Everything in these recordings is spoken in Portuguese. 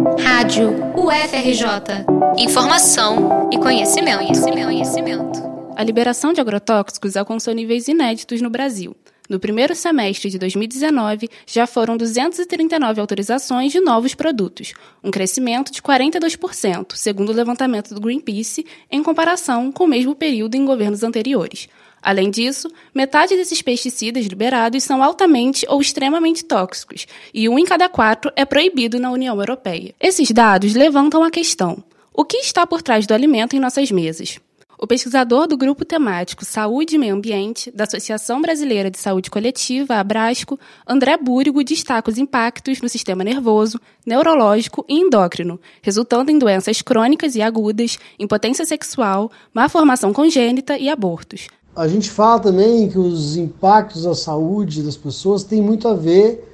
Rádio UFRJ. Informação e conhecimento, conhecimento, conhecimento. A liberação de agrotóxicos alcançou níveis inéditos no Brasil. No primeiro semestre de 2019, já foram 239 autorizações de novos produtos, um crescimento de 42%, segundo o levantamento do Greenpeace, em comparação com o mesmo período em governos anteriores. Além disso, metade desses pesticidas liberados são altamente ou extremamente tóxicos, e um em cada quatro é proibido na União Europeia. Esses dados levantam a questão: o que está por trás do alimento em nossas mesas? O pesquisador do grupo temático Saúde e Meio Ambiente, da Associação Brasileira de Saúde Coletiva, Abrasco, André Búrigo, destaca os impactos no sistema nervoso, neurológico e endócrino, resultando em doenças crônicas e agudas, impotência sexual, má formação congênita e abortos. A gente fala também que os impactos à saúde das pessoas têm muito a ver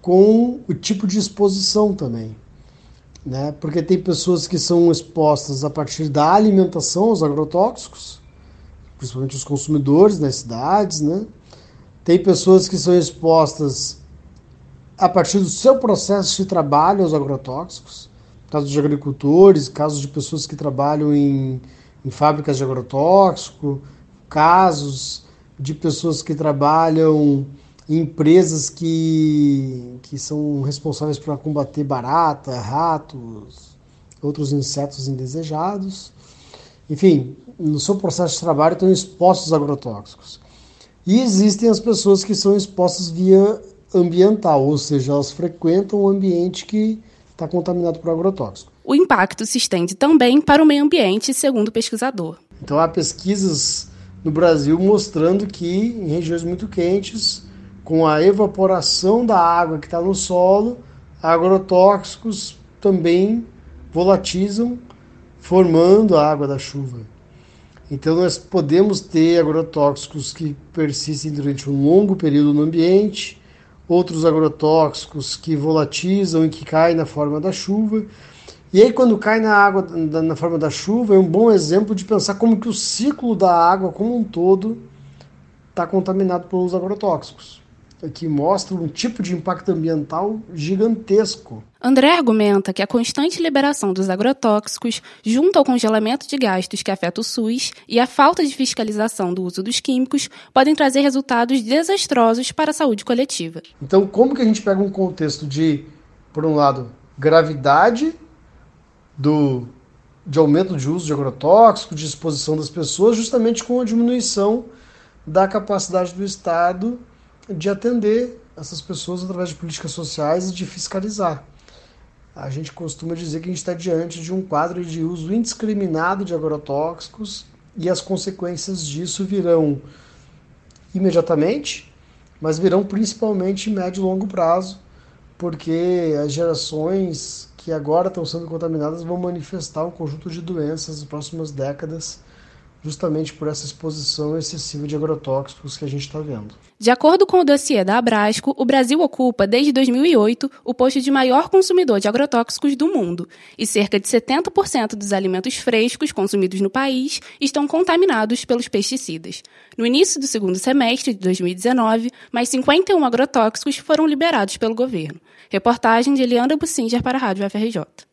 com o tipo de exposição também né? Porque tem pessoas que são expostas a partir da alimentação aos agrotóxicos, principalmente os consumidores nas cidades, né? Tem pessoas que são expostas a partir do seu processo de trabalho aos agrotóxicos, casos de agricultores, casos de pessoas que trabalham em, em fábricas de agrotóxico, casos de pessoas que trabalham empresas que, que são responsáveis por combater barata, ratos, outros insetos indesejados. Enfim, no seu processo de trabalho estão expostos agrotóxicos. E existem as pessoas que são expostas via ambiental, ou seja, elas frequentam o ambiente que está contaminado por agrotóxico. O impacto se estende também para o meio ambiente, segundo o pesquisador. Então há pesquisas no Brasil mostrando que em regiões muito quentes com a evaporação da água que está no solo, agrotóxicos também volatizam, formando a água da chuva. Então, nós podemos ter agrotóxicos que persistem durante um longo período no ambiente, outros agrotóxicos que volatizam e que caem na forma da chuva. E aí, quando cai na água na forma da chuva, é um bom exemplo de pensar como que o ciclo da água como um todo está contaminado pelos agrotóxicos que mostra um tipo de impacto ambiental gigantesco. André argumenta que a constante liberação dos agrotóxicos, junto ao congelamento de gastos que afeta o SUS e a falta de fiscalização do uso dos químicos, podem trazer resultados desastrosos para a saúde coletiva. Então, como que a gente pega um contexto de, por um lado, gravidade do, de aumento de uso de agrotóxicos, de exposição das pessoas, justamente com a diminuição da capacidade do Estado de atender essas pessoas através de políticas sociais e de fiscalizar. A gente costuma dizer que a gente está diante de um quadro de uso indiscriminado de agrotóxicos e as consequências disso virão imediatamente, mas virão principalmente em médio e longo prazo, porque as gerações que agora estão sendo contaminadas vão manifestar um conjunto de doenças nas próximas décadas justamente por essa exposição excessiva de agrotóxicos que a gente está vendo. De acordo com o dossiê da Abrasco, o Brasil ocupa, desde 2008, o posto de maior consumidor de agrotóxicos do mundo, e cerca de 70% dos alimentos frescos consumidos no país estão contaminados pelos pesticidas. No início do segundo semestre de 2019, mais 51 agrotóxicos foram liberados pelo governo. Reportagem de Eliana Bussinger para a Rádio FRJ.